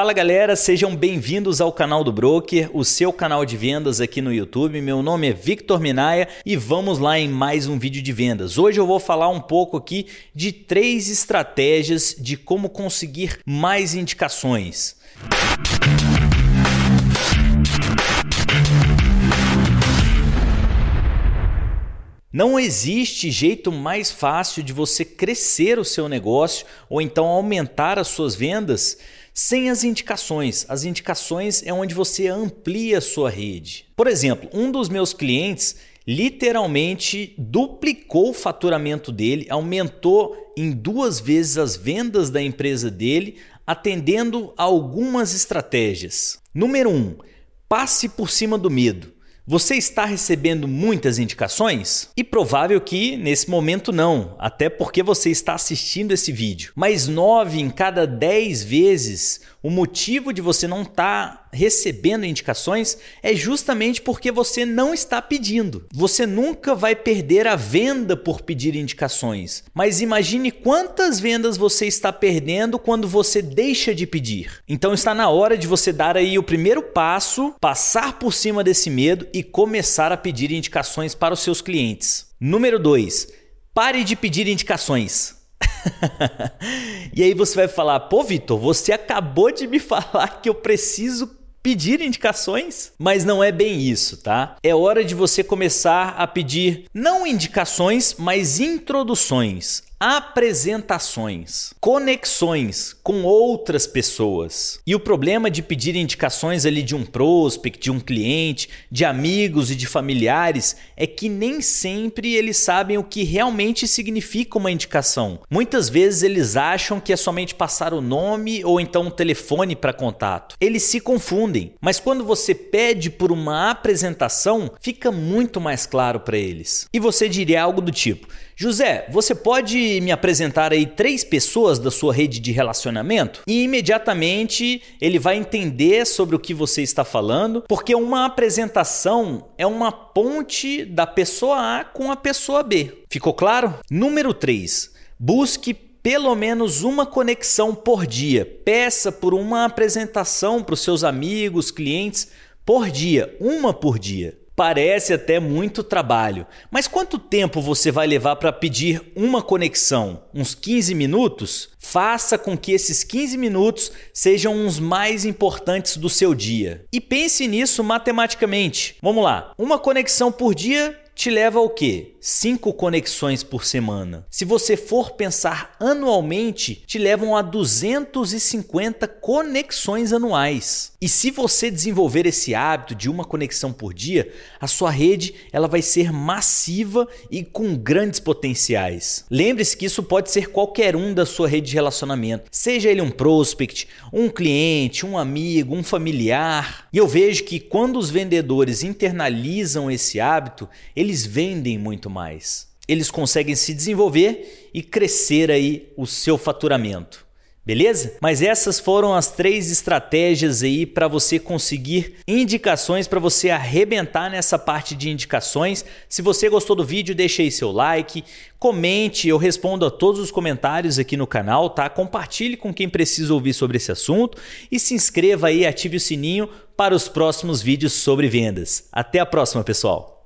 Fala galera, sejam bem-vindos ao canal do Broker, o seu canal de vendas aqui no YouTube. Meu nome é Victor Minaya e vamos lá em mais um vídeo de vendas. Hoje eu vou falar um pouco aqui de três estratégias de como conseguir mais indicações. Não existe jeito mais fácil de você crescer o seu negócio ou então aumentar as suas vendas sem as indicações. As indicações é onde você amplia a sua rede. Por exemplo, um dos meus clientes literalmente duplicou o faturamento dele, aumentou em duas vezes as vendas da empresa dele, atendendo a algumas estratégias. Número 1, um, passe por cima do medo. Você está recebendo muitas indicações? E provável que nesse momento não, até porque você está assistindo esse vídeo. Mas 9 em cada 10 vezes o motivo de você não estar tá recebendo indicações é justamente porque você não está pedindo. Você nunca vai perder a venda por pedir indicações, mas imagine quantas vendas você está perdendo quando você deixa de pedir. Então está na hora de você dar aí o primeiro passo, passar por cima desse medo e começar a pedir indicações para os seus clientes. Número 2. Pare de pedir indicações. e aí você vai falar: pô, Vitor, você acabou de me falar que eu preciso pedir indicações, mas não é bem isso, tá? É hora de você começar a pedir não indicações, mas introduções apresentações, conexões com outras pessoas. E o problema de pedir indicações ali de um prospect, de um cliente, de amigos e de familiares é que nem sempre eles sabem o que realmente significa uma indicação. Muitas vezes eles acham que é somente passar o nome ou então um telefone para contato. Eles se confundem, mas quando você pede por uma apresentação, fica muito mais claro para eles. E você diria algo do tipo: José, você pode me apresentar aí três pessoas da sua rede de relacionamento? E imediatamente ele vai entender sobre o que você está falando, porque uma apresentação é uma ponte da pessoa A com a pessoa B. Ficou claro? Número 3. Busque pelo menos uma conexão por dia. Peça por uma apresentação para os seus amigos, clientes por dia, uma por dia. Parece até muito trabalho, mas quanto tempo você vai levar para pedir uma conexão? Uns 15 minutos? Faça com que esses 15 minutos sejam os mais importantes do seu dia. E pense nisso matematicamente. Vamos lá, uma conexão por dia te leva ao quê? 5 conexões por semana. Se você for pensar anualmente, te levam a 250 conexões anuais. E se você desenvolver esse hábito de uma conexão por dia, a sua rede ela vai ser massiva e com grandes potenciais. Lembre-se que isso pode ser qualquer um da sua rede de relacionamento, seja ele um prospect, um cliente, um amigo, um familiar. E eu vejo que quando os vendedores internalizam esse hábito, eles eles vendem muito mais. Eles conseguem se desenvolver e crescer aí o seu faturamento. Beleza? Mas essas foram as três estratégias aí para você conseguir indicações, para você arrebentar nessa parte de indicações. Se você gostou do vídeo, deixe aí seu like, comente, eu respondo a todos os comentários aqui no canal, tá? Compartilhe com quem precisa ouvir sobre esse assunto e se inscreva aí, ative o sininho para os próximos vídeos sobre vendas. Até a próxima, pessoal!